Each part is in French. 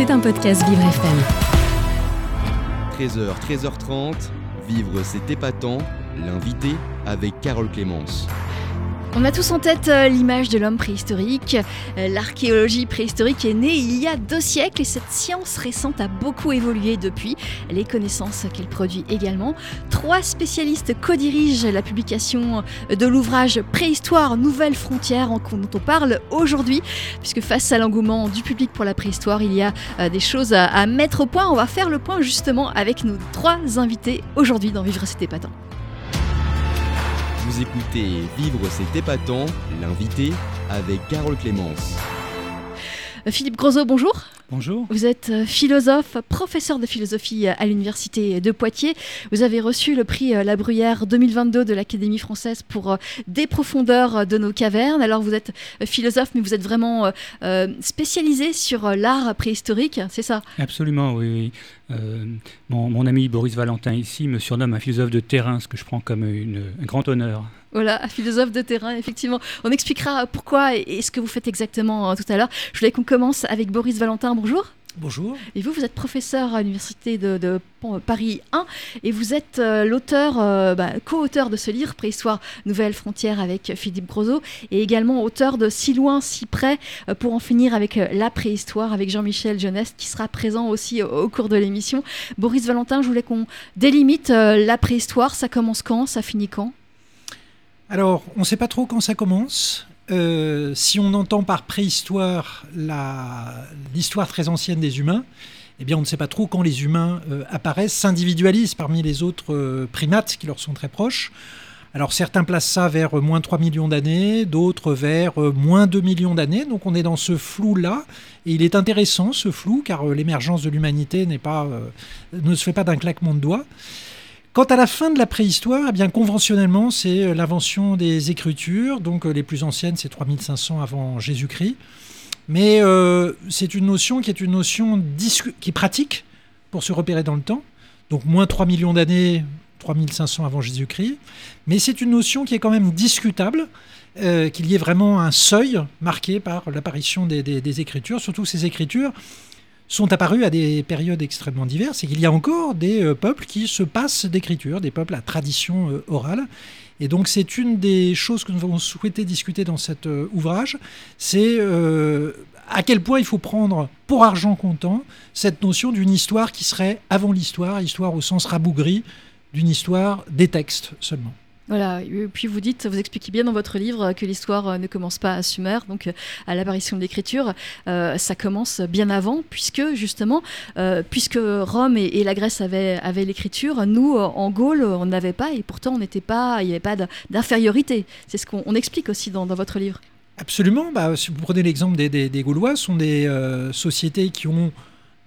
C'est un podcast Vivre FM. 13h, 13h30, Vivre c'est épatant, l'invité avec Carole Clémence. On a tous en tête euh, l'image de l'homme préhistorique. Euh, L'archéologie préhistorique est née il y a deux siècles et cette science récente a beaucoup évolué depuis. Les connaissances qu'elle produit également. Trois spécialistes co-dirigent la publication de l'ouvrage Préhistoire, Nouvelles frontières dont on parle aujourd'hui. Puisque face à l'engouement du public pour la préhistoire, il y a euh, des choses à, mettre au point. On va faire le point justement avec nos trois invités aujourd'hui dans Vivre c'était épatant. Vous écoutez Vivre c'est épatant, l'invité avec Carole Clémence. Euh, Philippe Grosot, bonjour. Bonjour. Vous êtes euh, philosophe, professeur de philosophie à l'Université de Poitiers. Vous avez reçu le prix euh, La Bruyère 2022 de l'Académie française pour des profondeurs de nos cavernes. Alors vous êtes philosophe, mais vous êtes vraiment spécialisé sur l'art préhistorique, c'est ça? Absolument, oui. oui. Euh, mon, ami Boris Valentin ici me surnomme un philosophe de terrain, ce que je prends comme un grand honneur. Voilà, philosophe de terrain, effectivement. On expliquera pourquoi et ce que vous faites exactement tout à l'heure. Je voulais qu'on commence avec Boris Valentin. Bonjour. Bonjour. Et vous, vous êtes professeur à l'Université de, de, Paris 1 et vous êtes euh, l'auteur, euh, bah, co-auteur de ce livre, Préhistoire Nouvelle Frontière avec Philippe Grosot, et également auteur de Si loin, si près, euh, pour en finir avec euh, la préhistoire, avec Jean-Michel Jeunesse, qui sera présent aussi au, au cours de l'émission. Boris Valentin, je voulais qu'on délimite euh, la préhistoire. Ça commence quand? Ça finit quand? Alors, on ne sait pas trop quand ça commence. Euh, si on entend par préhistoire l'histoire très ancienne des humains, eh bien on ne sait pas trop quand les humains euh, apparaissent, s'individualisent parmi les autres euh, primates qui leur sont très proches. Alors certains placent ça vers moins 3 millions d'années, d'autres vers moins 2 millions d'années, donc on est dans ce flou-là, et il est intéressant ce flou, car l'émergence de l'humanité ne se fait pas d'un claquement de doigts. Quant à la fin de la préhistoire, eh bien conventionnellement, c'est l'invention des écritures. Donc les plus anciennes, c'est 3500 avant Jésus-Christ. Mais euh, c'est une notion qui est une notion qui pratique pour se repérer dans le temps. Donc moins 3 millions d'années, 3500 avant Jésus-Christ. Mais c'est une notion qui est quand même discutable. Euh, qu'il y ait vraiment un seuil marqué par l'apparition des écritures, surtout ces écritures sont apparus à des périodes extrêmement diverses et qu'il y a encore des euh, peuples qui se passent d'écriture, des peuples à tradition euh, orale. Et donc c'est une des choses que nous avons souhaité discuter dans cet euh, ouvrage, c'est à quel point il faut prendre pour argent comptant cette notion d'une histoire qui serait avant l'histoire, histoire au sens rabougri d'une histoire des textes seulement. Voilà, et puis vous dites, vous expliquez bien dans votre livre que l'histoire ne commence pas à Sumer, donc à l'apparition de l'écriture, euh, ça commence bien avant, puisque justement, euh, puisque Rome et, la Grèce avaient, l'écriture, nous, en Gaule, on n'avait pas, et pourtant on n'était pas, il n'y avait pas d'infériorité. C'est ce qu'on explique aussi dans, votre livre. Absolument, bah, si vous prenez l'exemple des, Gaulois, ce sont des euh, sociétés qui ont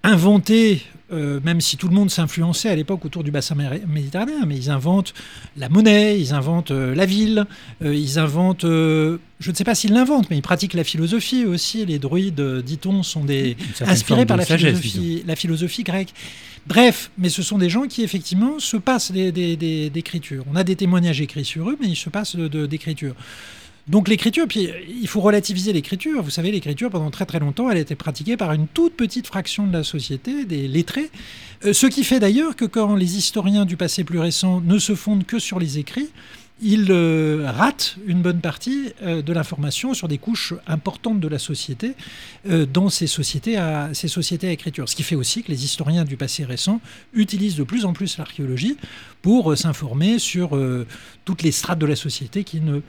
inventé euh, même si tout le monde s'influençait à l'époque autour du bassin méditerranéen, mais ils inventent la monnaie, ils inventent euh, la ville, euh, ils inventent, je ne sais pas s'ils l'inventent, mais ils pratiquent la philosophie aussi. Les druides, dit-on, sont des inspirés par la philosophie, la philosophie grecque. Bref, mais ce sont des gens qui effectivement se passent d'écriture. On a des témoignages écrits sur eux, mais ils se passent d'écriture. De, donc l'écriture, puis il faut relativiser l'écriture. Vous savez, l'écriture, pendant très très longtemps, elle a été pratiquée par une toute petite fraction de la société, des lettrés. Euh, ce qui fait d'ailleurs que quand les historiens du passé plus récent ne se fondent que sur les écrits, ils euh, ratent une bonne partie euh, de l'information sur des couches importantes de la société dans ces sociétés, à, ces sociétés à écriture. Ce qui fait aussi que les historiens du passé récent utilisent de plus en plus l'archéologie pour s'informer sur toutes les strates de la société qui ne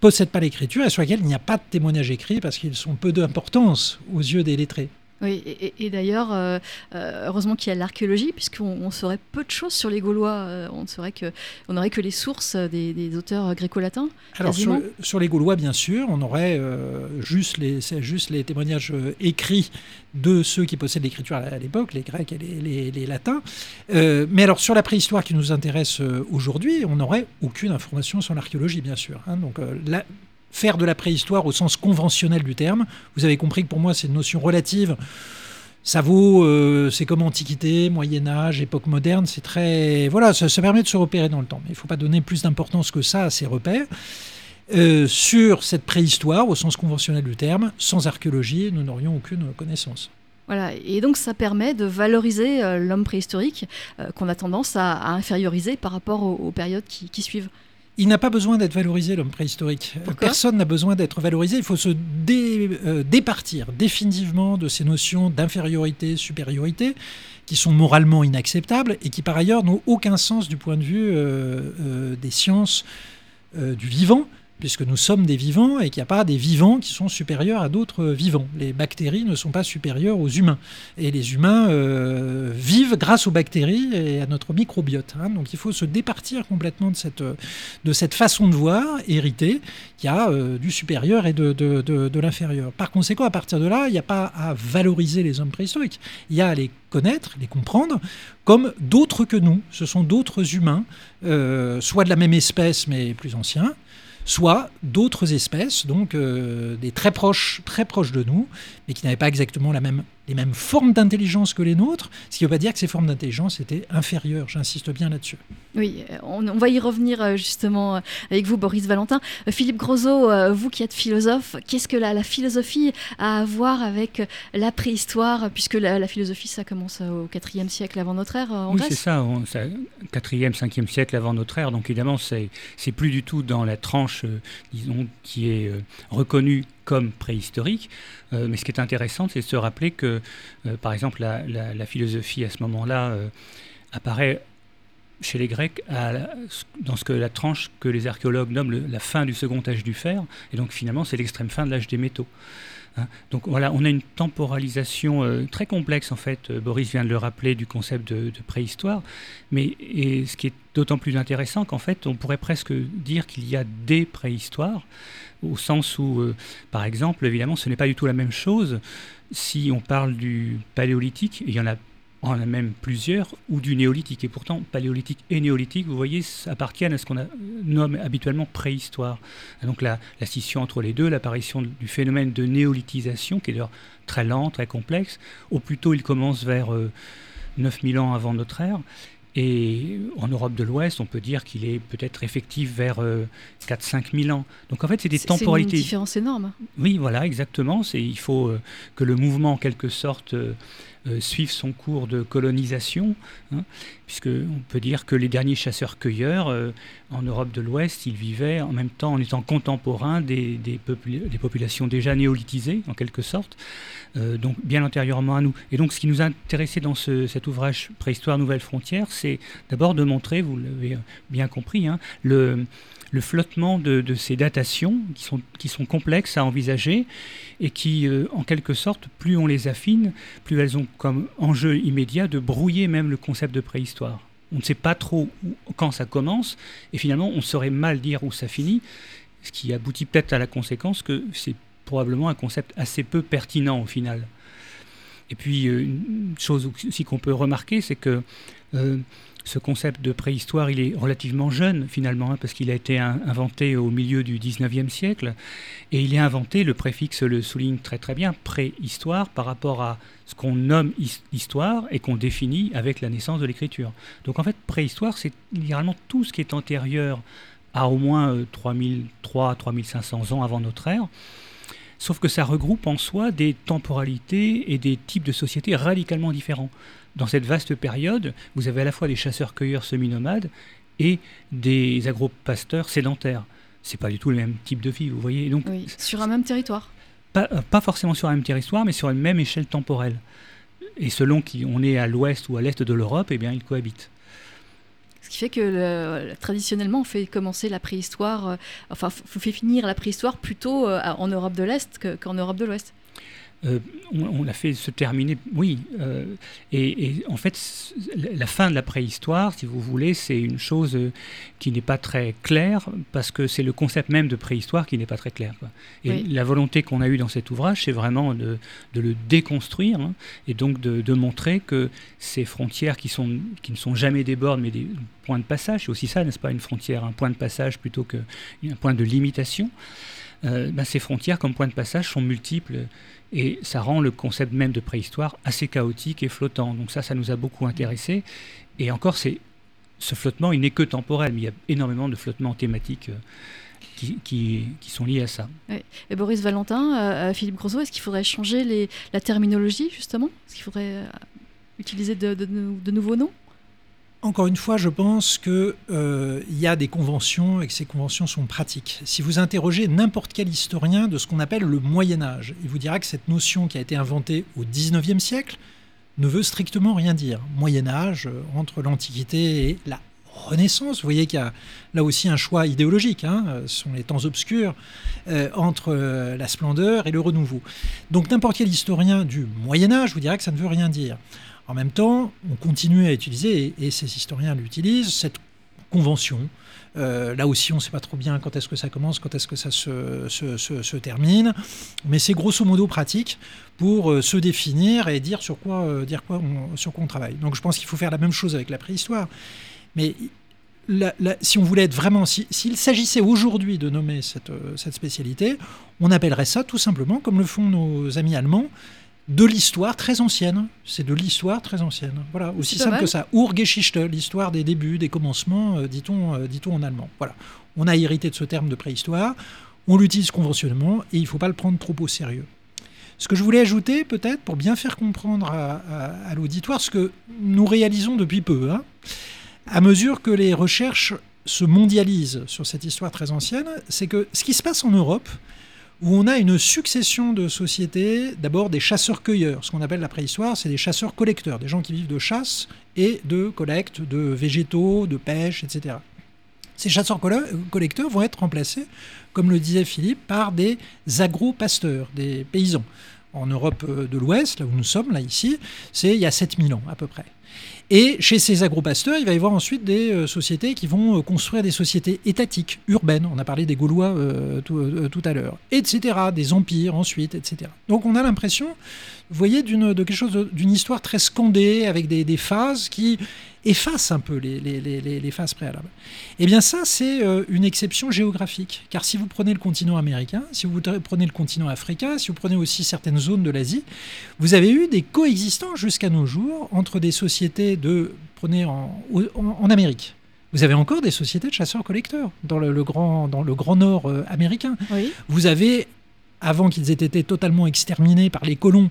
possèdent pas l'écriture et sur lesquels il n'y a pas de témoignages écrits parce qu'ils sont peu d'importance aux yeux des lettrés. Oui, et, et d'ailleurs, euh, heureusement qu'il y a l'archéologie, puisqu'on saurait peu de choses sur les Gaulois. Euh, on saurait que, on n'aurait que les sources des, des auteurs gréco-latins. Alors sur, sur, les Gaulois, bien sûr, on aurait euh, juste, les, juste les témoignages écrits de ceux qui possèdent l'écriture à l'époque, les Grecs et les, les, les Latins. mais alors sur la préhistoire qui nous intéresse aujourd'hui, on n'aurait aucune information sur l'archéologie, bien sûr. Hein, donc la, faire de la préhistoire au sens conventionnel du terme. Vous avez compris que pour moi, c'est une notion relative. Ça vaut, euh, c'est comme Antiquité, Moyen Âge, époque moderne, c'est très... Voilà, ça, permet de se repérer dans le temps. Mais il ne faut pas donner plus d'importance que ça à ces repères. Euh, sur cette préhistoire, au sens conventionnel du terme, sans archéologie, nous n'aurions aucune connaissance. Voilà, et donc ça permet de valoriser euh, l'homme préhistorique qu'on a tendance à, inférioriser par rapport aux, périodes qui, suivent. Il n'a pas besoin d'être valorisé, l'homme préhistorique. Personne n'a besoin d'être valorisé. Il faut se euh, départir définitivement de ces notions d'infériorité, supériorité, qui sont moralement inacceptables et qui, par ailleurs, n'ont aucun sens du point de vue des sciences du vivant puisque nous sommes des vivants et qu'il n'y a pas des vivants qui sont supérieurs à d'autres vivants. Les bactéries ne sont pas supérieures aux humains. Et les humains euh, vivent grâce aux bactéries et à notre microbiote. Hein. Donc il faut se départir complètement de cette, cette façon de voir héritée. Y a euh, du supérieur et de, l'inférieur. Par conséquent, à partir de là, il n'y a pas à valoriser les hommes préhistoriques. Il y a à les connaître, les comprendre comme d'autres que nous. Ce sont d'autres humains, euh, soit de la même espèce mais plus anciens, soit d'autres espèces, donc euh, des très proches, très proches de nous, mais qui n'avaient pas exactement la même les mêmes formes d'intelligence que les nôtres, ce qui ne veut pas dire que ces formes d'intelligence étaient inférieures. J'insiste bien là-dessus. Oui, on, va y revenir euh, justement euh, avec vous, Boris Valentin. Euh, Philippe Grosot, vous qui êtes philosophe, qu'est-ce que la, philosophie a à voir avec la préhistoire, puisque la, philosophie, ça commence au IVe siècle avant notre ère en Oui, c'est ça, 4e, 5e siècle avant notre ère. Donc évidemment, c'est plus du tout dans la tranche, disons, qui est reconnue comme préhistorique. Euh, mais ce qui est intéressant, c'est de se rappeler que, euh, par exemple, la, philosophie à ce moment-là euh, apparaît chez les Grecs dans ce que la tranche que les archéologues nomment la fin du second âge du fer, et donc finalement c'est l'extrême fin de l'âge des métaux. Hein. donc voilà, on a une temporalisation très complexe en fait. Boris vient de le rappeler du concept de, préhistoire, mais et ce qui est d'autant plus intéressant qu'en fait on pourrait presque dire qu'il y a des préhistoires au sens où, euh, par exemple, évidemment, ce n'est pas du tout la même chose si on parle du paléolithique, il y en a, en a même plusieurs, ou du néolithique. Et pourtant, paléolithique et néolithique, vous voyez, appartiennent à ce qu'on nomme habituellement préhistoire. donc la, la, scission entre les deux, l'apparition du phénomène de néolithisation, qui est d'ailleurs très lent, très complexe, au plus tôt il commence vers 9000 euh, ans avant notre ère, et en Europe de l'Ouest, on peut dire qu'il est peut-être effectif vers 4-5 euh, 000 ans. Donc en fait, c'est des temporalités. C'est une différence énorme. Oui, voilà, exactement. Il faut euh, que le mouvement, en quelque sorte, euh, suive son cours de colonisation, hein, puisqu'on peut dire que les derniers chasseurs-cueilleurs en Europe de l'Ouest, ils vivaient en même temps en étant contemporains des, des, populations déjà néolithisées, en quelque sorte. Euh, donc bien antérieurement à nous. Et donc ce qui nous a dans cet ouvrage Préhistoire Nouvelle Frontière, c'est d'abord de montrer, vous l'avez bien compris, hein, le, flottement de, ces datations qui sont, qui sont complexes à envisager et qui, euh, en quelque sorte, plus on les affine, plus elles ont comme enjeu immédiat de brouiller même le concept de préhistoire. On ne sait pas trop quand ça commence et finalement on saurait mal dire où ça finit, ce qui aboutit peut-être à la conséquence que c'est probablement un concept assez peu pertinent au final. Et puis, euh, une chose aussi qu'on peut remarquer, c'est que euh, ce concept de préhistoire, il est relativement jeune finalement, hein, parce qu'il a été inventé au milieu du 19e siècle, et il est inventé, le préfixe le souligne très très bien, préhistoire par rapport à ce qu'on nomme histoire et qu'on définit avec la naissance de l'écriture. Donc en fait, préhistoire, c'est littéralement tout ce qui est antérieur à au moins 3003-3500 euh, ans avant notre ère, sauf que ça regroupe en soi des temporalités et des types de sociétés radicalement différents. Dans cette vaste période, vous avez à la fois des chasseurs-cueilleurs semi-nomades et des agro-pasteurs sédentaires. C'est pas du tout le même type de vie, vous voyez. Donc, sur un même territoire pas, euh, pas, forcément sur un même territoire, mais sur une même échelle temporelle. Et selon qui on est à l'ouest ou à l'est de l'Europe, eh bien, ils cohabitent. Ce qui fait que traditionnellement, on fait commencer la préhistoire, euh, enfin, on fait finir la préhistoire plutôt euh, en Europe de l'Est qu'en Europe de l'Ouest. Euh, on, l'a fait se terminer, oui. Euh, et, en fait, la fin de la préhistoire, si vous voulez, c'est une chose euh, qui n'est pas très claire, parce que c'est le concept même de préhistoire qui n'est pas très clair. Et la volonté qu'on a eue dans cet ouvrage, c'est vraiment de, le déconstruire, hein, et donc de, montrer que ces frontières qui, sont, qui ne sont jamais des bornes, mais des points de passage, c'est aussi ça, n'est-ce pas, une frontière, un point de passage plutôt qu'un point de limitation, ben, ces frontières comme point de passage sont multiples et ça rend le concept même de préhistoire assez chaotique et flottant. Donc ça, ça nous a beaucoup intéressé. Et encore, c'est ce flottement, il n'est que temporel, mais il y a énormément de flottements thématiques euh, qui, sont liées à ça. Et Boris Valentin, Philippe Grosot, est-ce qu'il faudrait changer la terminologie justement? Est-ce qu'il faudrait utiliser de nouveaux noms? Encore une fois, je pense qu'il euh, y a des conventions et que ces conventions sont pratiques. Si vous interrogez n'importe quel historien de ce qu'on appelle le Moyen Âge, il vous dira que cette notion qui a été inventée au XIXe siècle ne veut strictement rien dire. Moyen Âge, euh, entre l'Antiquité et la Renaissance, vous voyez qu'il y a là aussi un choix idéologique, hein, euh, ce sont les temps obscurs, entre la splendeur et le renouveau. Donc n'importe quel historien du Moyen Âge vous dira que ça ne veut rien dire. En même temps, on continue à utiliser, et, ces historiens l'utilisent, cette convention. Euh, là aussi, on ne sait pas trop bien quand est-ce que ça commence, quand est-ce que ça se, termine, mais c'est grosso modo pratique pour euh, se définir et dire sur quoi, euh, dire quoi on, sur quoi on travaille. Donc je pense qu'il faut faire la même chose avec la préhistoire. Mais si on voulait être vraiment, s'il s'agissait aujourd'hui de nommer cette, cette spécialité, on appellerait ça tout simplement, comme le font nos amis allemands, de l'histoire très ancienne. C'est de l'histoire très ancienne. Voilà, aussi simple que ça. Urgeschichte, l'histoire des débuts, des commencements, euh, dit-on euh, dit en allemand. Voilà. On a hérité de ce terme de préhistoire, on l'utilise conventionnellement et il ne faut pas le prendre trop au sérieux. Ce que je voulais ajouter, peut-être, pour bien faire comprendre à, l'auditoire, ce que nous réalisons depuis peu, hein, à mesure que les recherches se mondialisent sur cette histoire très ancienne, c'est que ce qui se passe en Europe, où on a une succession de sociétés, d'abord des chasseurs-cueilleurs. Ce qu'on appelle la préhistoire, c'est des chasseurs-collecteurs, des gens qui vivent de chasse et de collecte de végétaux, de pêche, etc. Ces chasseurs-collecteurs vont être remplacés, comme le disait Philippe, par des agro-pasteurs, des paysans. En Europe de l'Ouest, là où nous sommes, là ici, c'est il y a 7000 ans à peu près. Et chez ces agropasteurs, il va y avoir ensuite des euh, sociétés qui vont euh, construire des sociétés étatiques, urbaines. On a parlé des Gaulois euh, tout, à l'heure, etc. Des empires ensuite, etc. Donc on a l'impression, vous voyez, d'une, de quelque chose, d'une histoire très scandée avec des, des phases qui efface un peu les, les, les, phases préalables. Eh bien ça, c'est euh, une exception géographique. Car si vous prenez le continent américain, si vous prenez le continent africain, si vous prenez aussi certaines zones de l'Asie, vous avez eu des coexistants jusqu'à nos jours entre des sociétés de... Prenez en, en, Amérique. Vous avez encore des sociétés de chasseurs-collecteurs dans le, grand, dans le grand nord euh, américain. Vous avez, avant qu'ils aient été totalement exterminés par les colons,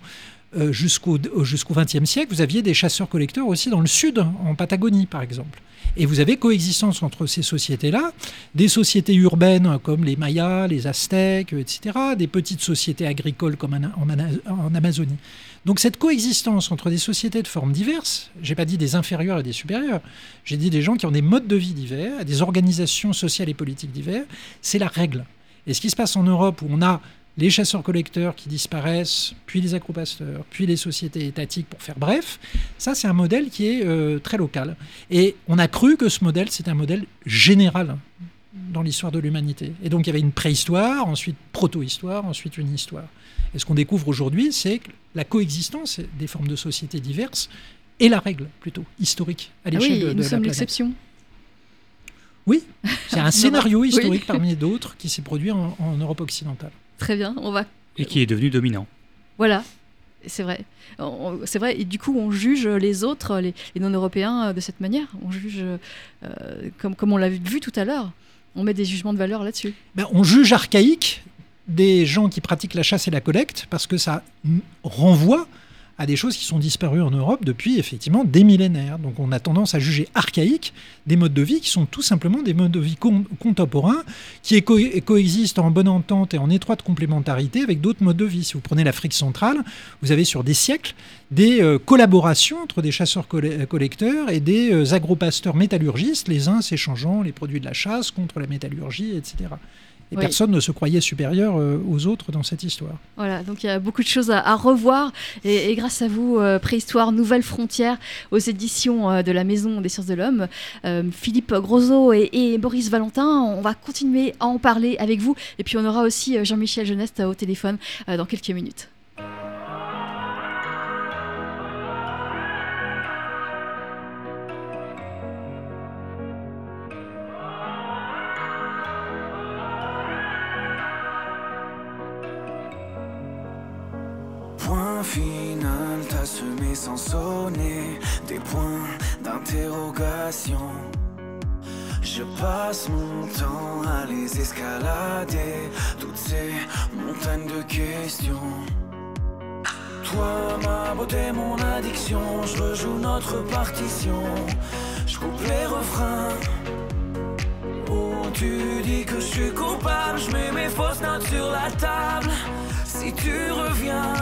euh, jusqu'au jusqu'au XXe siècle, vous aviez des chasseurs-collecteurs aussi dans le sud, en Patagonie par exemple. Et vous avez coexistence entre ces sociétés-là, des sociétés urbaines comme les Mayas, les Aztèques, etc., des petites sociétés agricoles comme en, Amazonie. Donc cette coexistence entre des sociétés de formes diverses, j'ai pas dit des inférieurs et des supérieurs, j'ai dit des gens qui ont des modes de vie divers, des organisations sociales et politiques diverses, c'est la règle. Et ce qui se passe en Europe où on a les chasseurs-collecteurs qui disparaissent, puis les acropasteurs, puis les sociétés étatiques, pour faire bref. Ça, c'est un modèle qui est euh, très local. Et on a cru que ce modèle, c'est un modèle général dans l'histoire de l'humanité. Et donc, il y avait une préhistoire, ensuite proto-histoire, ensuite une histoire. Et ce qu'on découvre aujourd'hui, c'est que la coexistence des formes de sociétés diverses est la règle, plutôt, historique, à ah l'échelle oui, de, nous sommes l'exception. Oui, c'est un scénario historique parmi d'autres qui s'est produit en Europe occidentale. Très bien, on va. Et qui est devenu dominant. Voilà, c'est vrai. C'est vrai, et du coup, on juge les autres, les, non-européens, euh, de cette manière. On juge, euh, comme, comme on l'a vu tout à l'heure, on met des jugements de valeur là-dessus. Ben, on juge archaïque des gens qui pratiquent la chasse et la collecte parce que ça renvoie à des choses qui sont disparues en Europe depuis effectivement des millénaires. Donc on a tendance à juger archaïques des modes de vie qui sont tout simplement des modes de vie contemporains qui coexistent en bonne entente et en étroite complémentarité avec d'autres modes de vie. Si vous prenez l'Afrique centrale, vous avez sur des siècles des euh, collaborations entre des chasseurs-collecteurs et des euh, agropasteurs métallurgistes, les uns s'échangeant les produits de la chasse contre la métallurgie, etc. Et personne ne se croyait supérieur euh, aux autres dans cette histoire. Voilà, donc il y a beaucoup de choses à, revoir. Et, grâce à vous, euh, Préhistoire Nouvelles Frontières, aux éditions euh, de la Maison des Sciences de l'Homme, Philippe Grosot et, Boris Valentin, on va continuer à en parler avec vous. Et puis on aura aussi Jean-Michel Geneste au téléphone dans quelques minutes. Final, t'as semé sans sonner des points d'interrogation. Je passe mon temps à les escalader, toutes ces montagnes de questions. Toi, ma beauté, mon addiction, je rejoue notre partition. Je coupe les refrains. Oh, tu dis que je suis coupable, je mets mes fausses notes sur la table. Si tu reviens,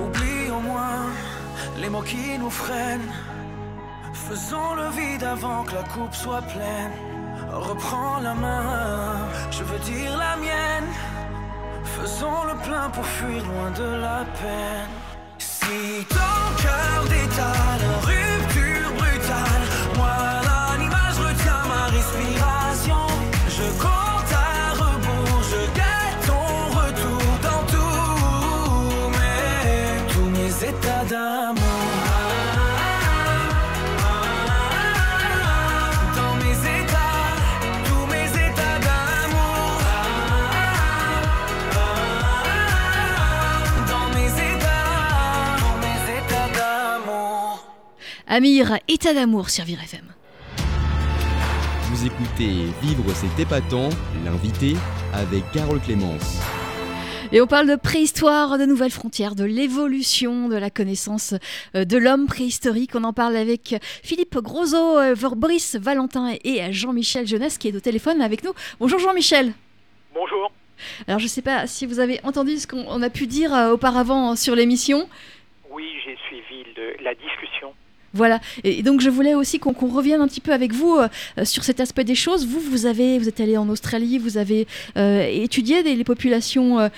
oublie au moins les mots qui nous freinent. Faisons le vide avant que la coupe soit pleine. Reprends la main, je veux dire la mienne. Faisons le plein pour fuir loin de la peine. Si ton cœur détale, Amir, état d'amour sur Vivre FM. Vous écoutez Vivre c'est épatant, l'invité avec Carole Clémence. Et on parle de préhistoire, de nouvelles frontières, de l'évolution de la connaissance euh, de l'homme préhistorique. On en parle avec Philippe Grosot, euh, Boris Valentin et Jean-Michel Jeunesse qui est au téléphone avec nous. Bonjour Jean-Michel. Bonjour. Alors je ne sais pas si vous avez entendu ce qu'on on a pu dire euh, auparavant sur l'émission. Oui, j'ai suivi le- la discussion. Voilà. Et donc je voulais aussi qu'on revienne un petit peu avec vous euh, sur cet aspect des choses. Vous, vous avez, vous êtes allé en Australie, vous avez euh, étudié les populations. euh,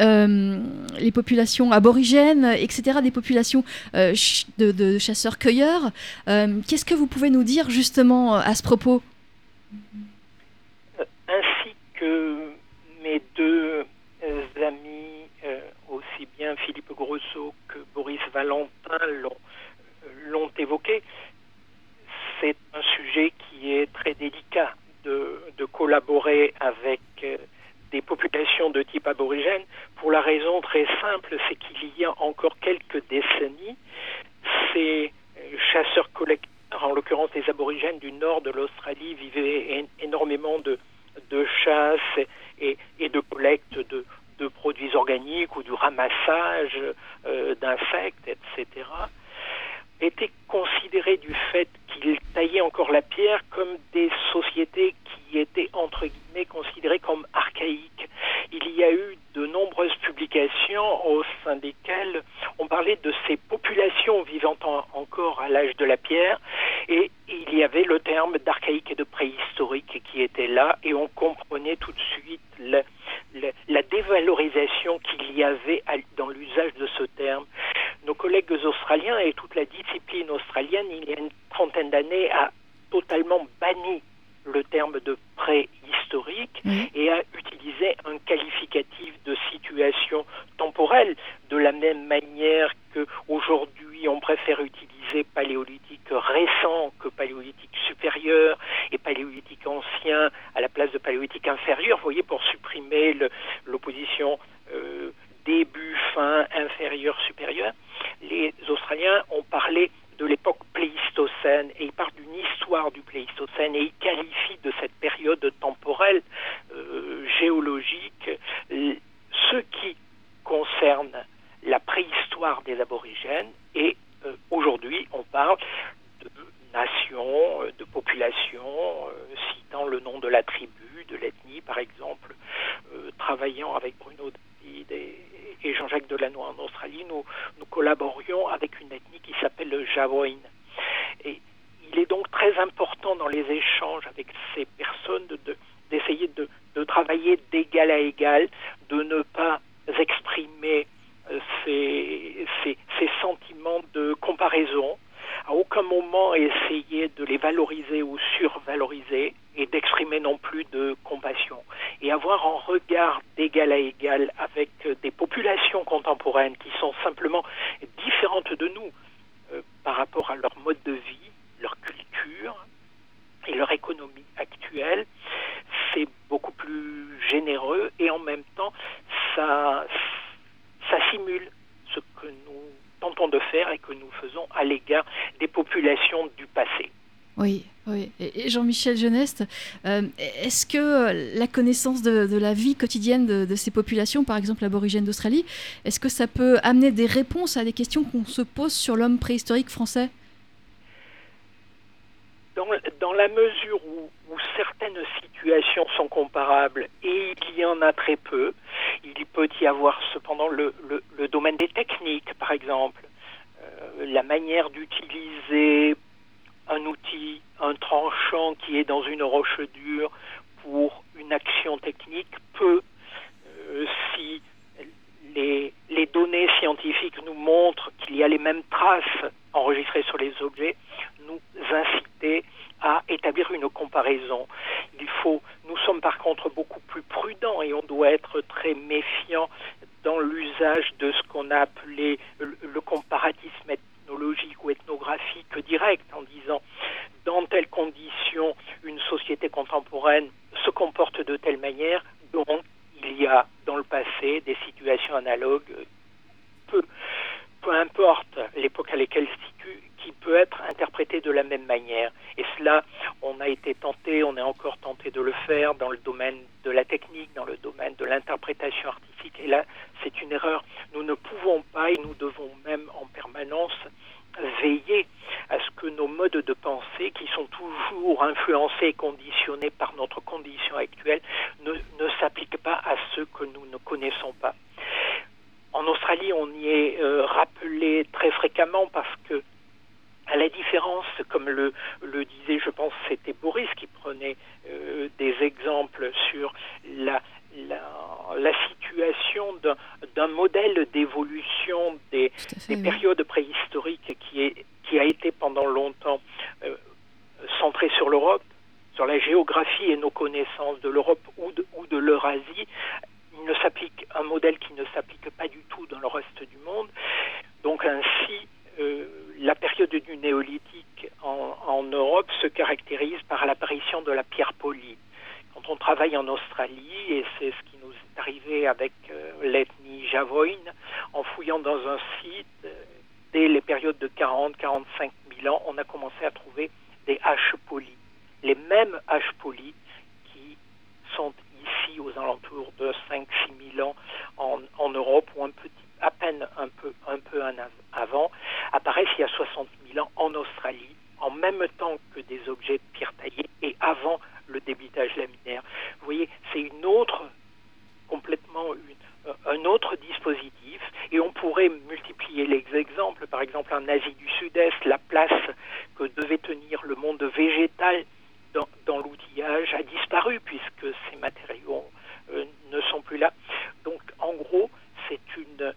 euh, les populations aborigènes, etc., des populations euh, de, de chasseurs-cueilleurs. Euh, Qu'est-ce que vous pouvez nous dire justement euh, à ce propos? Euh, Ainsi que mes deux euh, amis, euh, aussi bien Philippe Grosso que Boris Valentin l'ont euh, l'ont évoqué, c'est un sujet qui est très délicat de, collaborer avec euh, des populations de type aborigène pour la raison très simple, c'est qu'il y a encore quelques décennies, ces euh, chasseurs-collecteurs, en l'occurrence les aborigènes du nord de l'Australie, vivaient énormément de, de chasse et, et de collecte de, de produits organiques ou du ramassage euh, d'insectes, etc., étaient considérés du fait qu'ils taillaient encore la pierre comme des sociétés qui étaient, entre guillemets, considérées comme archaïques. Il y a eu de nombreuses publications au sein desquelles on parlait de ces populations vivant en- encore à l'âge de la pierre et il y avait le terme d'archaïque et de préhistorique qui était là et on comprenait tout de suite la, la- la dévalorisation qu'il y avait à- dans l'usage de ce terme. Nos collègues australiens et toute la discipline australienne, il y a une trentaine d'années, a totalement banni le terme de préhistorique Oui. et a utilisé un qualificatif de situation temporelle de la même manière que aujourd'hui on préfère utiliser paléolithique récent que paléolithique supérieur et paléolithique ancien à la place de paléolithique inférieur, vous voyez, pour supprimer le- l'opposition euh, début, fin, inférieur, supérieur. Les Australiens ont parlé de l'époque pléistocène et ils parlent d'une histoire et ils qualifient de cette période temporelle euh, géologique ce qui concerne la préhistoire des aborigènes et euh, aujourd'hui on parle de nations, euh, de populations, citant le nom de la tribu, de l'ethnie par exemple, travaillant avec Bruno David et, Jean-Jacques Delannoy en Australie, nous, nous collaborions avec une ethnie qui s'appelle le Jawoin. Et il est donc très important dans les échanges avec ces personnes de- de- d'essayer de, de travailler d'égal à égal, de ne pas exprimer euh, ces, ces- ces sentiments de comparaison, à aucun moment essayer de les valoriser ou survaloriser et d'exprimer non plus de compassion. Et avoir un regard d'égal à égal avec euh, des populations contemporaines qui sont simplement différentes de nous euh, par rapport à leur mode de vie, leur culture et leur économie actuelle, c'est beaucoup plus généreux et en même temps ça, ça simule ce que nous tentons de faire et que nous faisons à l'égard des populations du passé. Oui, oui. Et Jean-Michel Geneste, euh, est-ce que la connaissance de, la vie quotidienne de, ces populations, par exemple aborigènes d'Australie, est-ce que ça peut amener des réponses à des questions qu'on se pose sur l'homme préhistorique français? Dans, la mesure où, certaines situations sont comparables et il y en a très peu, il peut y avoir cependant le, domaine des techniques, par exemple, euh, la manière d'utiliser un outil, un tranchant qui est dans une roche dure pour une action technique peut, euh, si les, données scientifiques nous montrent qu'il y a les mêmes traces enregistrées sur les objets, nous inciter à établir une comparaison. Il faut, nous sommes par contre beaucoup plus prudents et on doit être très méfiant dans l'usage de ce qu'on a appelé le comparatisme ethnologique ou ethnographique direct en disant dans telles conditions une société contemporaine se comporte de telle manière, donc il y a dans le passé des situations analogues, peu, peu importe l'époque à laquelle se situe, qui peut être interprétée de la même manière. Et cela, on a été tenté, on est encore tenté de le faire dans le domaine de la technique, dans le domaine de l'interprétation artistique. Et là, c'est une erreur. Nous ne pouvons pas et nous devons même en permanence veiller à ce que nos modes de pensée, qui sont toujours influencés et conditionnés par notre condition actuelle, ne, ne s'appliquent pas à ceux que nous ne connaissons pas. En Australie, on y est euh, rappelé très fréquemment parce que à la différence, comme le, le disait, je pense, c'était Boris qui prenait euh, des exemples sur la, la, situation d'un modèle d'évolution des, périodes préhistoriques qui, est, qui a été pendant longtemps euh, centré sur l'Europe, sur la géographie et nos connaissances de l'Europe ou de, ou de l'Eurasie. Il ne s'applique un modèle qui ne s'applique pas du tout dans le reste du monde. Donc ainsi, euh, la période du néolithique en, Europe se caractérise par l'apparition de la pierre polie. Quand on travaille en Australie, et c'est ce qui nous est arrivé avec euh, l'ethnie Javoine, en fouillant dans un site, euh, dès les périodes de 40-45 000 ans, on a commencé à trouver des haches polies. Les mêmes haches polies qui sont ici aux alentours de 5-6 000 ans en, en Europe ou un petit à peine un peu, un peu en avant, apparaissent il y a 60 000 ans en Australie, en même temps que des objets de pierre taillée et avant le débitage laminaire. Vous voyez, c'est une autre, complètement une, un autre dispositif et on pourrait multiplier les exemples. Par exemple, en Asie du Sud-Est, la place que devait tenir le monde végétal dans, dans l'outillage a disparu puisque ces matériaux euh, ne sont plus là. Donc, en gros, c'est une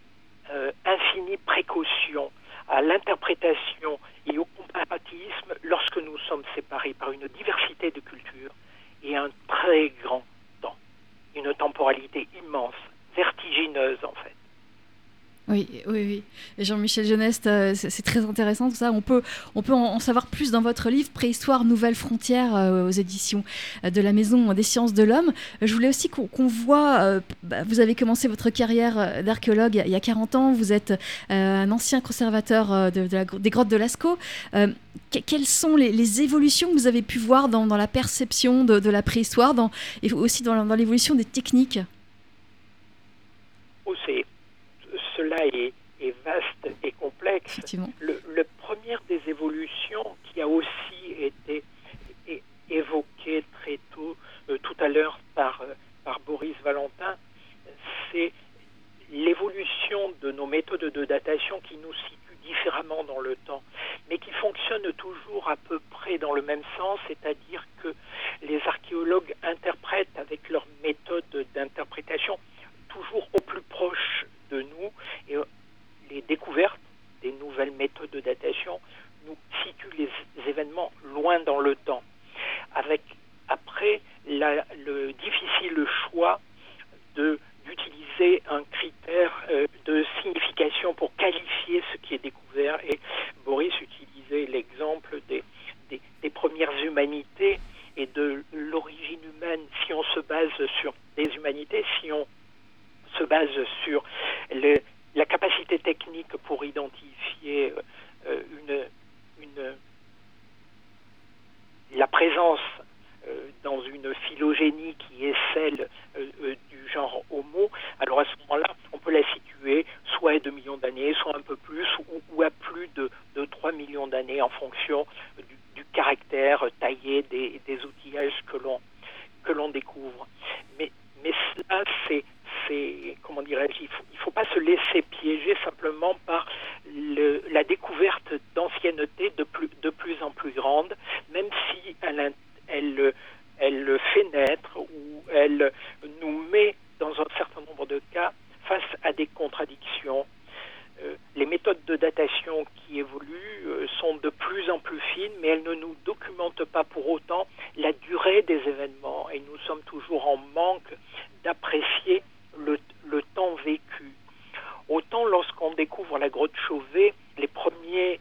euh, infinie précaution à l'interprétation et au comparatisme lorsque nous sommes séparés par une diversité de cultures et un très grand temps, une temporalité immense, vertigineuse en fait. Oui, oui, oui. Jean-Michel Geneste, euh, c'est très intéressant tout ça. On peut, on peut en savoir plus dans votre livre Préhistoire, Nouvelles Frontières euh, aux éditions euh, de la Maison des Sciences de l'Homme. Je voulais aussi qu'on voit, bah, vous avez commencé votre carrière d'archéologue il y a 40 ans, vous êtes un ancien conservateur de, des grottes de Lascaux. quelles sont les, évolutions que vous avez pu voir dans, la perception de, la préhistoire et aussi dans, l'évolution des techniques? Cela est, complexe. Le, première des évolutions qui a aussi été évoquée très tôt, euh, tout à l'heure par, euh, par Boris Valentin, c'est l'évolution de nos méthodes de datation qui nous situent différemment dans le temps, mais qui fonctionnent toujours à peu près dans le même sens, c'est-à-dire que les archéologues interprètent avec leurs méthodes d'interprétation toujours au plus proche de nous et euh, les découvertes des nouvelles méthodes de datation nous situent les événements loin dans le temps. Avec après le difficile choix de d'utiliser un critère euh, de signification pour qualifier ce qui est découvert. Et Boris utilisait l'exemple des, des, des, premières humanités et de l'origine humaine. Si on se base sur des humanités, si on se base sur la capacité technique pour identifier euh, la présence euh, dans une phylogénie qui est celle euh, du genre Homo, alors à ce moment-là, on peut la situer soit à 2 millions d'années, soit un peu plus, ou, à plus de, 3 millions d'années en fonction du, caractère taillé des, des outillages que l'on que l'on découvre. Mais, mais cela, c'est c'est comment dirais-je, il faut, faut pas se laisser piéger simplement par la découverte d'ancienneté de plus, de plus en plus grande, même si elle, elle, elle fait naître ou elle nous met dans un certain nombre de cas face à des contradictions. Euh, les méthodes de datation qui évoluent euh, sont de plus en plus fines, mais elles ne nous documentent pas pour autant la durée des événements et nous sommes toujours en manque d'apprécier le, le temps vécu. Autant lorsqu'on découvre la grotte Chauvet, les premiers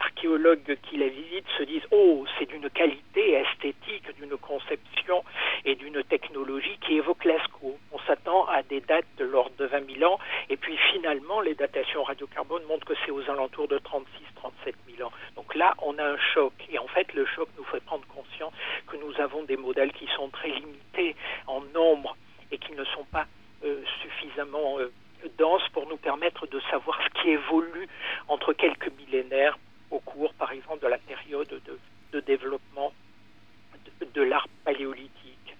archéologues qui la visitent se disent Oh, c'est d'une qualité esthétique, d'une conception et d'une technologie qui évoque Lascaux. On s'attend à des dates de l'ordre de 20 000 ans, et puis finalement, les datations radiocarbone montrent que c'est aux alentours de 36-37 000 ans. Donc là, on a un choc, et en fait, le choc nous fait prendre conscience que nous avons des modèles qui sont très limités en nombre et qui ne sont pas euh, suffisamment euh, denses pour nous permettre de savoir ce qui évolue entre quelques millénaires au cours, par exemple, de la période de, de développement de, de l'art paléolithique.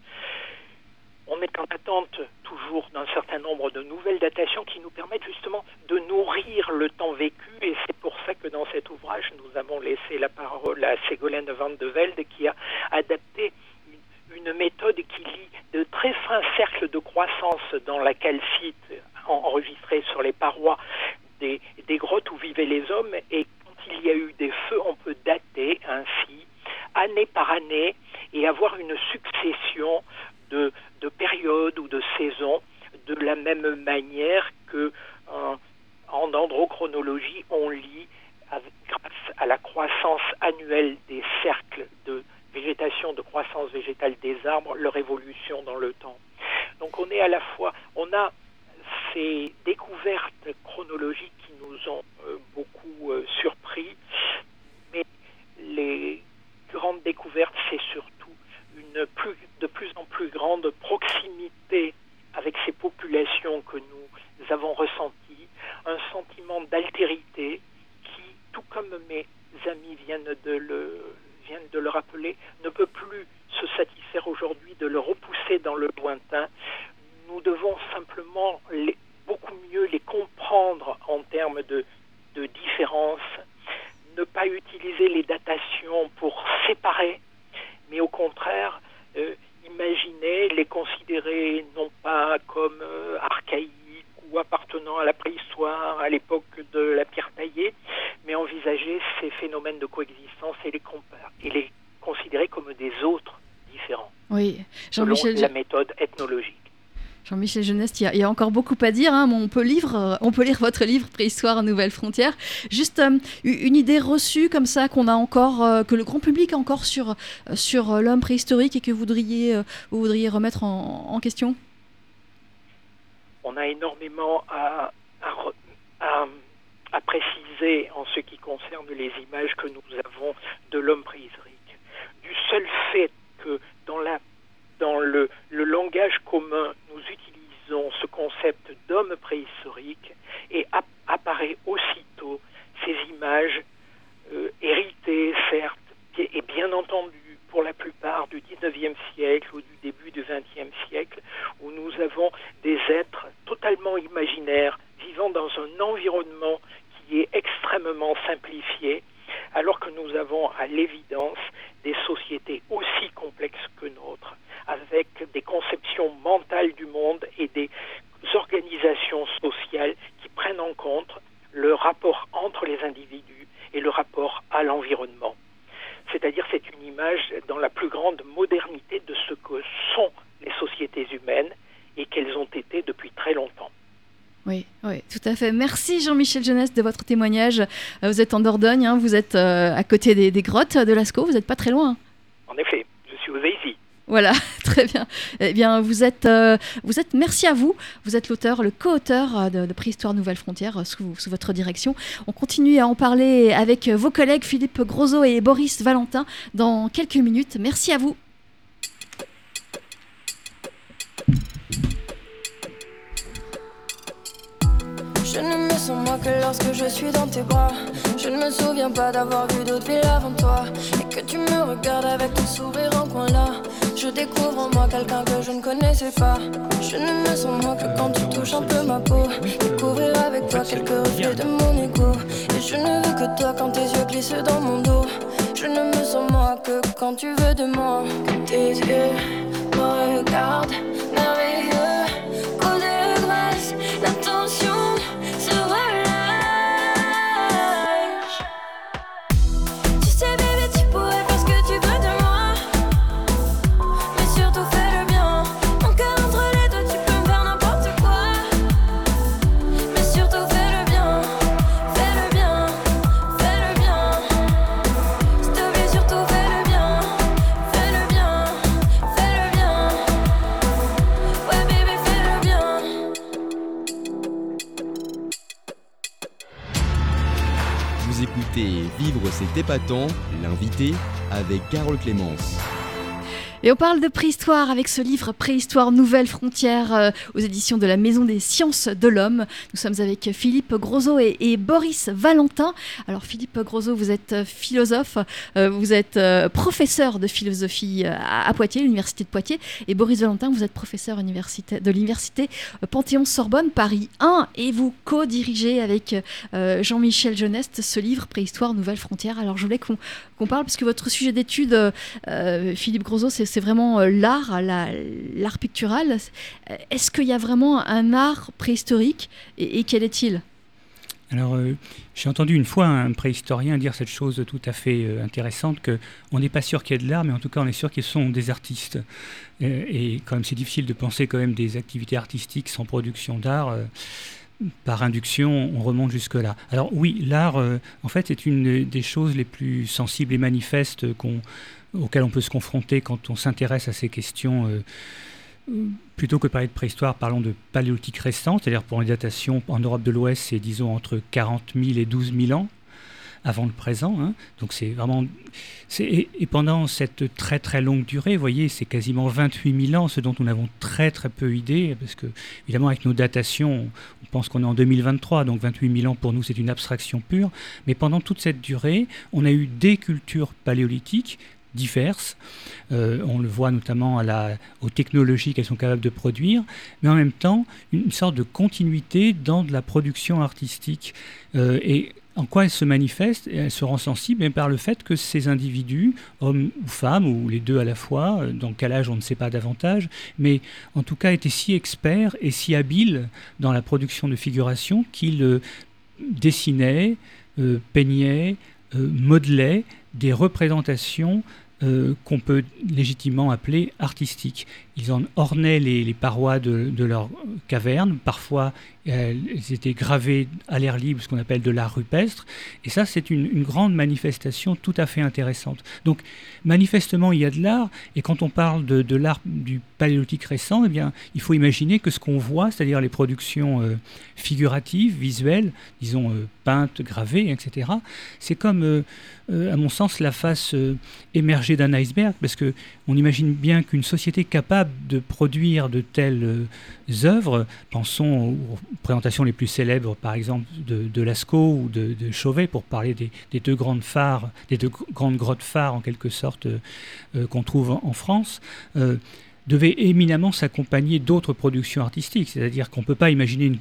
On est en attente toujours d'un certain nombre de nouvelles datations qui nous permettent justement de nourrir le temps vécu et c'est pour ça que dans cet ouvrage nous avons laissé la parole à Ségolène Van de Velde qui a adapté une méthode qui lie de très fins cercles de croissance dans la calcite enregistrés sur les parois des, grottes où vivaient les hommes. Et quand il y a eu des feux, on peut dater ainsi, année par année, et avoir une succession de, de périodes ou de saisons de la même manière que euh, en dendrochronologie, on lit grâce à la croissance annuelle des cercles de végétation, de croissance végétale des arbres, leur évolution dans le temps. Donc on est à la fois, on a ces découvertes chronologiques qui nous ont euh, beaucoup euh, surpris, mais les grandes découvertes, c'est surtout une plus, de plus en plus grande proximité avec ces populations que nous avons ressenties, un sentiment d'altérité tout comme mes amis viennent de le rappeler, ne peut plus se satisfaire aujourd'hui de le repousser dans le lointain. Nous devons simplement beaucoup mieux les comprendre en termes de, de différence, ne pas utiliser les datations pour séparer, mais au contraire, euh, imaginer, les considérer non pas comme euh, archaïques ou appartenant à la préhistoire, à l'époque de la pierre taillée, mais envisager ces phénomènes de coexistence et les, et les considérer comme des autres différents. Jean-Michel. La méthode ethnologique. Jean-Michel Jeunesse, il y, a, encore beaucoup à dire. Hein, on, peut lire, euh, on peut lire votre livre Préhistoire Nouvelle Frontière. Juste euh, une idée reçue comme ça qu'on a encore, euh, que le grand public a encore sur, sur l'homme préhistorique et que vous voudriez, vous voudriez remettre en, question? On a énormément à, à, à, préciser en ce qui concerne les images que nous avons de l'homme préhistorique. Du seul fait que dans la dans le, langage commun, nous utilisons ce concept d'homme préhistorique et apparaît aussitôt ces images euh, héritées, certes, et bien entendu pour la plupart du 19e siècle ou du début du 20e siècle, où nous avons des êtres totalement imaginaires vivant dans un environnement qui est extrêmement simplifié, alors que nous avons à l'évidence des sociétés aussi complexes que nôtres, avec des conceptions mentales du monde et des organisations sociales qui prennent en compte le rapport entre les individus et le rapport à l'environnement. C'est-à-dire c'est une image dans la plus grande modernité de ce que sont les sociétés humaines et qu'elles ont été depuis très longtemps. Oui, oui, tout à fait. Merci Jean-Michel Jeunesse de votre témoignage. Euh, vous êtes en Dordogne, hein, vous êtes euh, à côté des, des, grottes de Lascaux, vous n'êtes pas très loin. En effet, je suis aux ici. Voilà, très bien. Eh bien, vous êtes, euh, vous êtes, merci à vous. Vous êtes l'auteur, le co-auteur de, de, Préhistoire Nouvelle Frontière sous, sous, votre direction. On continue à en parler avec vos collègues Philippe Grosot et Boris Valentin dans quelques minutes. Merci à vous. Me sens moi que lorsque je suis dans tes bras. Je ne me souviens pas d'avoir vu d'autres villes avant toi. Et que tu me regardes avec ton sourire en coin là. Je découvre en moi quelqu'un que je ne connaissais pas. Je ne me sens moi que quand tu touches un peu ma peau. Découvrir avec toi quelques reflets de mon ego. Et je ne veux que toi quand tes yeux glissent dans mon dos. Je ne me sens moi que quand tu veux de moi. Que tes yeux me regardent merveilleux. Épatant, l'invité avec Carole Clémence. Et on parle de préhistoire avec ce livre Préhistoire Nouvelle Frontière euh, aux éditions de la Maison des Sciences de l'Homme. Nous sommes avec Philippe Grosot et, Boris Valentin. Alors Philippe Grosot, vous êtes euh, philosophe, euh, vous êtes professeur de philosophie à, Poitiers, l'Université de Poitiers. Et Boris Valentin, vous êtes professeur de l'Université Panthéon-Sorbonne Paris 1 et vous co-dirigez avec Jean-Michel Geneste ce livre Préhistoire Nouvelle Frontière. Alors je voulais qu'on parle parce que votre sujet d'étude, Philippe Grosot, c'est c'est vraiment euh, l'art, l'art pictural. Est-ce qu'il y a vraiment un art préhistorique et, quel est-il? Alors, euh, j'ai entendu une fois un préhistorien dire cette chose tout à fait euh, intéressante que on n'est pas sûr qu'il y ait de l'art, mais en tout cas, on est sûr qu'ils sont des artistes. et quand même, c'est difficile de penser quand même des activités artistiques sans production d'art. par induction, on remonte jusque-là. Alors oui, l'art, en fait, est une des choses les plus sensibles et manifestes qu'on auxquelles on peut se confronter quand on s'intéresse à ces questions. Euh, plutôt que de parler de préhistoire, parlons de paléolithique récent, c'est-à-dire pour les datations en Europe de l'Ouest, c'est disons entre 40 000 et 12 000 ans avant le présent. Hein. Donc c'est vraiment. Et, et, pendant cette très très longue durée, vous voyez, c'est quasiment 28 000 ans, ce dont nous avons très très peu idée, parce que évidemment avec nos datations, on pense qu'on est en 2023, donc 28 000 ans pour nous c'est une abstraction pure. Mais pendant toute cette durée, on a eu des cultures paléolithiques diverses. Euh, on le voit notamment aux technologies qu'elles sont capables de produire, mais en même temps une sorte de continuité dans la production artistique. Euh, et en quoi elle se manifeste Elle se rend sensible par le fait que ces individus, hommes ou femmes, ou les deux à la fois, euh, dans quel âge on ne sait pas davantage, mais en tout cas étaient si experts et si habiles dans la production de figuration qu'ils dessinaient, peignaient, modelaient des représentations euh, qu'on peut légitimement appeler artistiques. Ils en ornaient les, parois de, leurs cavernes, parfois elles étaient gravées à l'air libre, ce qu'on appelle de l'art rupestre, et ça c'est une, grande manifestation tout à fait intéressante. Donc manifestement il y a de l'art, et quand on parle de, l'art du paléolithique récent, eh bien, il faut imaginer que ce qu'on voit, c'est-à-dire les productions euh, figuratives, visuelles, disons euh, peintes, gravées, etc., c'est comme euh, à mon sens, la face euh, émergée d'un iceberg, parce que on imagine bien qu'une société capable de produire de telles euh, œuvres, pensons aux présentations les plus célèbres, par exemple de, Lascaux ou de, Chauvet, pour parler des, deux grandes phares, des deux grandes grottes phares en quelque sorte qu'on trouve en, France devait éminemment s'accompagner d'autres productions artistiques. C'est-à-dire qu'on ne peut pas imaginer une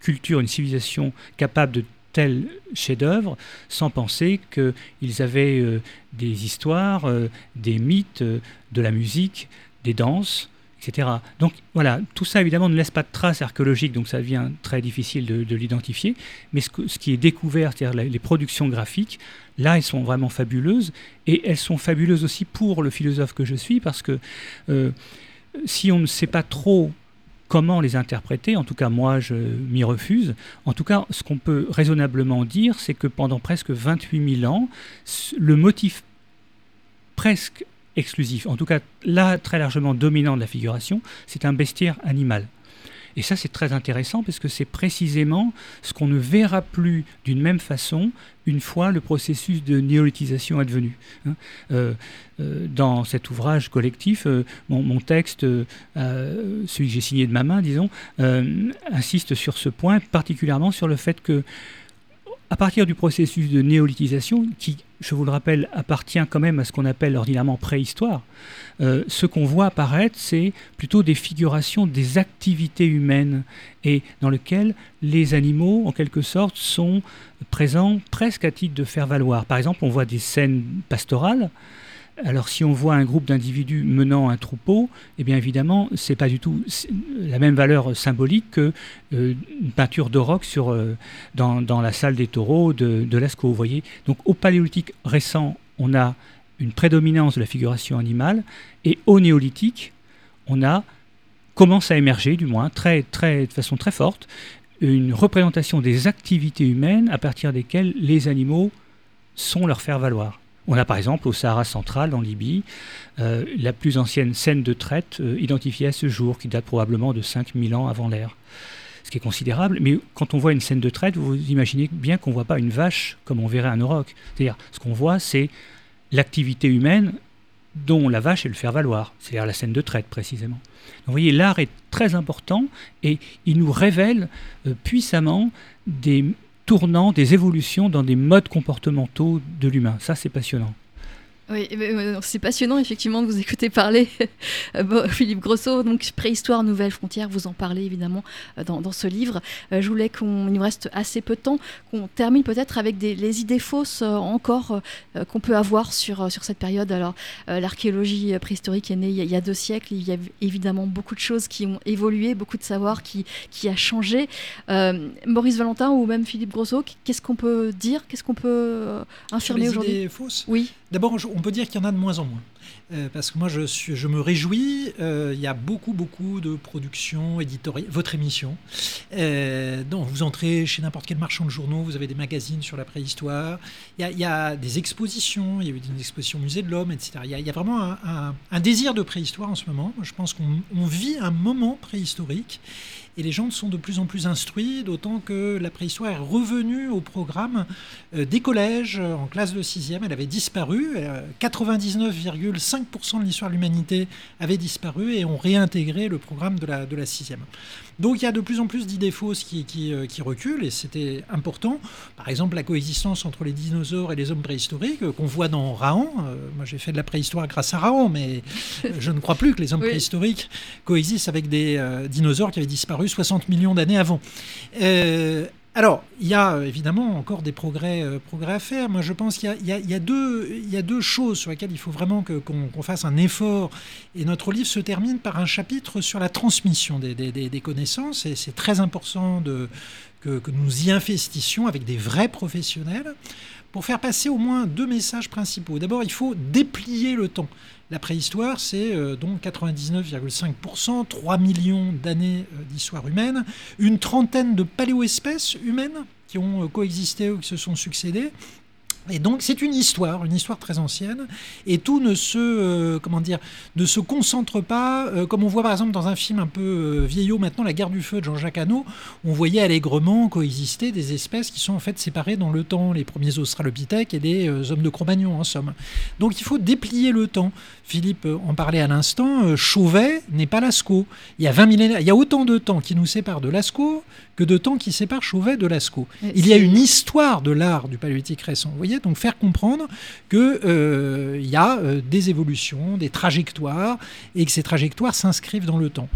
culture, une civilisation capable de tel chef-d'œuvre sans penser qu'ils avaient euh, des histoires, euh, des mythes, euh, de la musique, des danses, etc. Donc voilà, tout ça évidemment ne laisse pas de traces archéologiques, donc ça devient très difficile de, l'identifier. Mais ce, qui est découvert, c'est-à-dire les productions graphiques, là, elles sont vraiment fabuleuses. Et elles sont fabuleuses aussi pour le philosophe que je suis, parce que si on ne sait pas trop Comment les interpréter En tout cas, moi, je m'y refuse. En tout cas, ce qu'on peut raisonnablement dire, c'est que pendant presque 28 000 ans, le motif presque exclusif, en tout cas là très largement dominant de la figuration, c'est un bestiaire animal. Et ça, c'est très intéressant parce que c'est précisément ce qu'on ne verra plus d'une même façon une fois le processus de néolithisation advenu. Hein. Euh, euh, dans cet ouvrage collectif, euh, mon, texte, celui que j'ai signé de ma main, disons, insiste sur ce point, particulièrement sur le fait que à partir du processus de néolithisation, qui, je vous le rappelle, appartient quand même à ce qu'on appelle ordinairement préhistoire, euh, ce qu'on voit apparaître, c'est plutôt des figurations des activités humaines, et dans lesquelles les animaux, en quelque sorte, sont présents presque à titre de faire valoir. Par exemple, on voit des scènes pastorales alors si on voit un groupe d'individus menant un troupeau, eh bien évidemment, c'est pas du tout la même valeur symbolique que euh, une peinture de roc sur, euh, dans, la salle des taureaux de, de Lascaux. Voyez Donc au paléolithique récent, on a une prédominance de la figuration animale, et au néolithique, on a commence à émerger, du moins, de façon très forte, une représentation des activités humaines à partir desquelles les animaux sont leur faire-valoir. On a par exemple au Sahara central, en Libye, euh, la plus ancienne scène de traite euh, identifiée à ce jour, qui date probablement de 5000 ans avant l'ère. Ce qui est considérable, mais quand on voit une scène de traite, vous imaginez bien qu'on ne voit pas une vache comme on verrait un auroch. Ce qu'on voit, c'est l'activité humaine dont la vache est le faire valoir, c'est-à-dire la scène de traite précisément. Donc, vous voyez, l'art est très important et il nous révèle euh, puissamment des tournant des évolutions dans des modes comportementaux de l'humain. Ça, c'est passionnant. Oui, euh, c'est passionnant effectivement de vous écouter parler. Euh, Philippe Grosso, donc Préhistoire, Nouvelles Frontières, vous en parlez évidemment euh, dans, ce livre. Je voulais qu'on, il nous reste assez peu de temps, qu'on termine peut-être avec des, les idées fausses encore qu'on peut avoir sur, sur cette période. Alors, l'archéologie préhistorique est née il y, a, deux siècles. Il y a évidemment beaucoup de choses qui ont évolué, beaucoup de savoir qui, qui a changé. Maurice Valentin ou même Philippe Grosso, qu'est-ce qu'on peut dire Qu'est-ce qu'on peut affirmer aujourd'hui idées fausses? Oui. D'abord, on peut dire qu'il y en a de moins en moins. Euh, parce que moi, je, me réjouis. Euh, il y a beaucoup, beaucoup de productions éditoriales. Votre émission. Euh, donc, vous entrez chez n'importe quel marchand de journaux, vous avez des magazines sur la préhistoire. Il y a, des expositions. Il y a eu une exposition Musée de l'Homme, etc. Il y, a, vraiment un, désir de préhistoire en ce moment. Je pense qu'on vit un moment préhistorique. Et les gens sont de plus en plus instruits, d'autant que la préhistoire est revenue au programme euh, des collèges en classe de 6e. Elle avait disparu. 99,5% euh, de l'histoire de l'humanité avait disparu et ont réintégré le programme de la, de la 6e. Donc il y a de plus en plus d'idées fausses qui, qui, euh, qui, reculent et c'était important. Par exemple, la coexistence entre les dinosaures et les hommes préhistoriques qu'on voit dans Raon. moi j'ai fait de la préhistoire grâce à Raon, mais je ne crois plus que les hommes préhistoriques coexistent avec des dinosaures qui avaient disparu 60 millions d'années avant. Euh, alors, il y a euh, évidemment encore des progrès, euh, à faire. Moi, je pense qu'il y, a deux choses sur lesquelles il faut vraiment qu'on fasse un effort. Et notre livre se termine par un chapitre sur la transmission des, connaissances. Et c'est très important que, nous y investissions avec des vrais professionnels pour faire passer au moins deux messages principaux. D'abord, il faut déplier le temps. La préhistoire, c'est euh, donc 99,5%, 3 millions d'années euh, d'histoire humaine, une trentaine de paléoespèces humaines qui ont euh, coexisté ou qui se sont succédées, et donc c'est une histoire, une histoire très ancienne, et tout ne se, euh, comment dire, ne se concentre pas, euh, comme on voit par exemple dans un film un peu euh, vieillot maintenant, La guerre du feu de Jean-Jacques Hano, on voyait allègrement coexister des espèces qui sont en fait séparées dans le temps, les premiers australopithèques et les hommes de Cro-Magnon en somme. Donc il faut déplier le temps. Philippe en parlait à l'instant, Chauvet n'est pas Lascaux. Il y a 20 millénaires, il y a autant de temps qui nous sépare de Lascaux que de temps qui sépare Chauvet de Lascaux. Il y a une histoire de l'art du paléolithique récent. Vous voyez donc faire comprendre qu'il euh, y a euh, des évolutions, des trajectoires, et que ces trajectoires s'inscrivent dans le temps.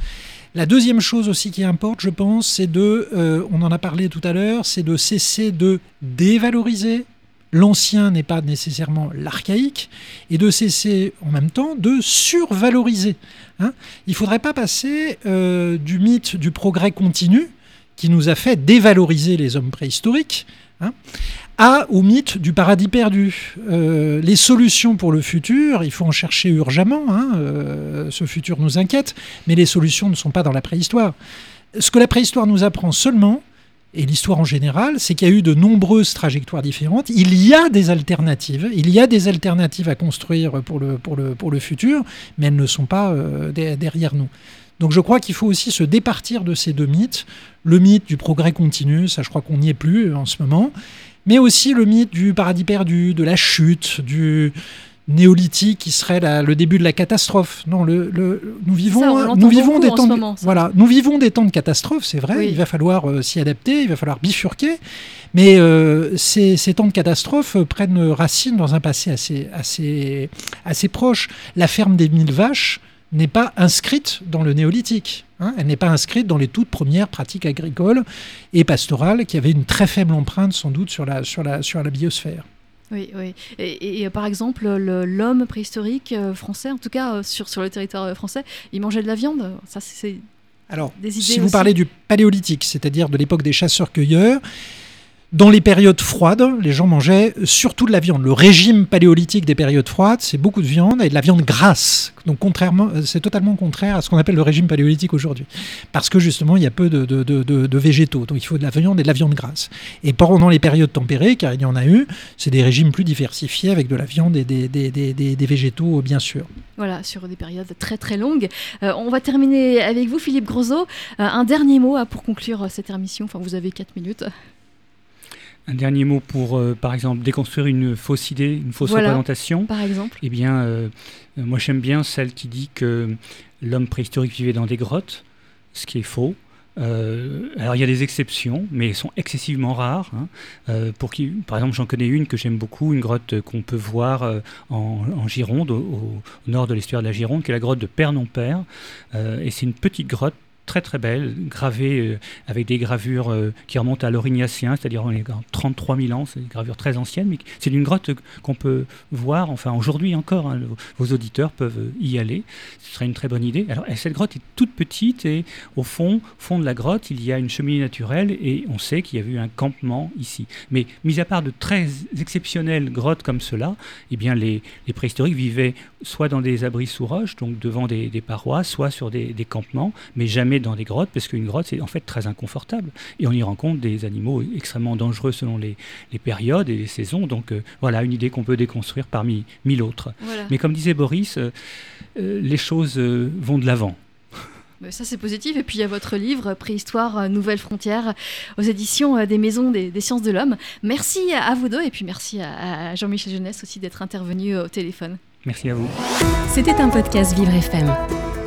La deuxième chose aussi qui importe, je pense, c'est de, euh, on en a parlé tout à l'heure, c'est de cesser de dévaloriser l'ancien n'est pas nécessairement l'archaïque, et de cesser en même temps de survaloriser. Hein. Il ne faudrait pas passer du mythe du progrès continu, qui nous a fait dévaloriser les hommes préhistoriques, hein, à, au mythe du paradis perdu. Euh, les solutions pour le futur, il faut en chercher urgemment, hein, euh, ce futur nous inquiète, mais les solutions ne sont pas dans la préhistoire. Ce que la préhistoire nous apprend seulement, et l'histoire en général, c'est qu'il y a eu de nombreuses trajectoires différentes. Il y a des alternatives, il y a des alternatives à construire pour le, pour le, pour le futur, mais elles ne sont pas euh, derrière nous. Donc je crois qu'il faut aussi se départir de ces deux mythes. Le mythe du progrès continu, ça je crois qu'on n'y est plus en ce moment, mais aussi le mythe du paradis perdu, de la chute, du néolithique qui serait le début de la catastrophe. Non, le, nous vivons, nous vivons des temps, de, voilà, nous vivons des temps de catastrophe, c'est vrai. Il va falloir euh, s'y adapter, il va falloir bifurquer, mais euh, ces, temps de catastrophe prennent racine dans un passé assez, assez, assez proche. La ferme des mille vaches n'est pas inscrite dans le néolithique. Hein. Elle n'est pas inscrite dans les toutes premières pratiques agricoles et pastorales qui avaient une très faible empreinte sans doute sur la, sur la, sur la biosphère. Oui, oui. Et, par exemple, l'homme préhistorique euh, français, en tout cas euh, sur, sur le territoire euh, français, il mangeait de la viande? Ça, c'est alors, si vous parlez du paléolithique, c'est-à-dire de l'époque des chasseurs-cueilleurs, dans les périodes froides, les gens mangeaient surtout de la viande. Le régime paléolithique des périodes froides, c'est beaucoup de viande et de la viande grasse. Donc contrairement, c'est totalement contraire à ce qu'on appelle le régime paléolithique aujourd'hui. Parce que justement, il y a peu de, végétaux. Donc il faut de la viande et de la viande grasse. Et pendant les périodes tempérées, car il y en a eu, c'est des régimes plus diversifiés avec de la viande et des, végétaux, bien sûr. Voilà, sur des périodes très très longues. Euh, on va terminer avec vous, Philippe Grosot. Euh, un dernier mot pour conclure cette émission. Enfin, vous avez 4 minutes. Un dernier mot pour, euh, par exemple, déconstruire une fausse idée, une fausse représentation. Par exemple. Eh bien, euh, moi j'aime bien celle qui dit que l'homme préhistorique vivait dans des grottes, ce qui est faux. Euh, alors il y a des exceptions, mais elles sont excessivement rares. Hein. pour qui, par exemple, j'en connais une que j'aime beaucoup, une grotte qu'on peut voir en, Gironde, au, au, nord de l'estuaire de la Gironde, qui est la grotte de Père non Père. et c'est une petite grotte très très belle, gravée euh, avec des gravures euh, qui remontent à l'Aurignacien, c'est-à-dire on est en 33 000 ans, c'est des gravures très anciennes, mais c'est une grotte qu'on peut voir, enfin aujourd'hui encore, hein, vos auditeurs peuvent y aller, ce serait une très bonne idée. Alors cette grotte est toute petite et au fond, fond de la grotte, il y a une cheminée naturelle et on sait qu'il y a eu un campement ici. Mais mis à part de très exceptionnelles grottes comme cela, eh bien les, les préhistoriques vivaient soit dans des abris sous roche, donc devant des, parois, soit sur des campements, mais jamais dans des grottes, parce qu'une grotte, c'est en fait très inconfortable. Et on y rencontre des animaux extrêmement dangereux selon les, périodes et les saisons. Donc euh, voilà, une idée qu'on peut déconstruire parmi mille autres. Mais comme disait Boris, euh, euh, les choses vont de l'avant. Ça, c'est positif. Et puis, il y a votre livre, Préhistoire, Nouvelles Frontières, aux éditions des Maisons des, Sciences de l'Homme. Merci à vous deux. Et puis, merci à Jean-Michel Jeunesse aussi d'être intervenu au téléphone. Merci à vous. C'était un podcast Vivre FM.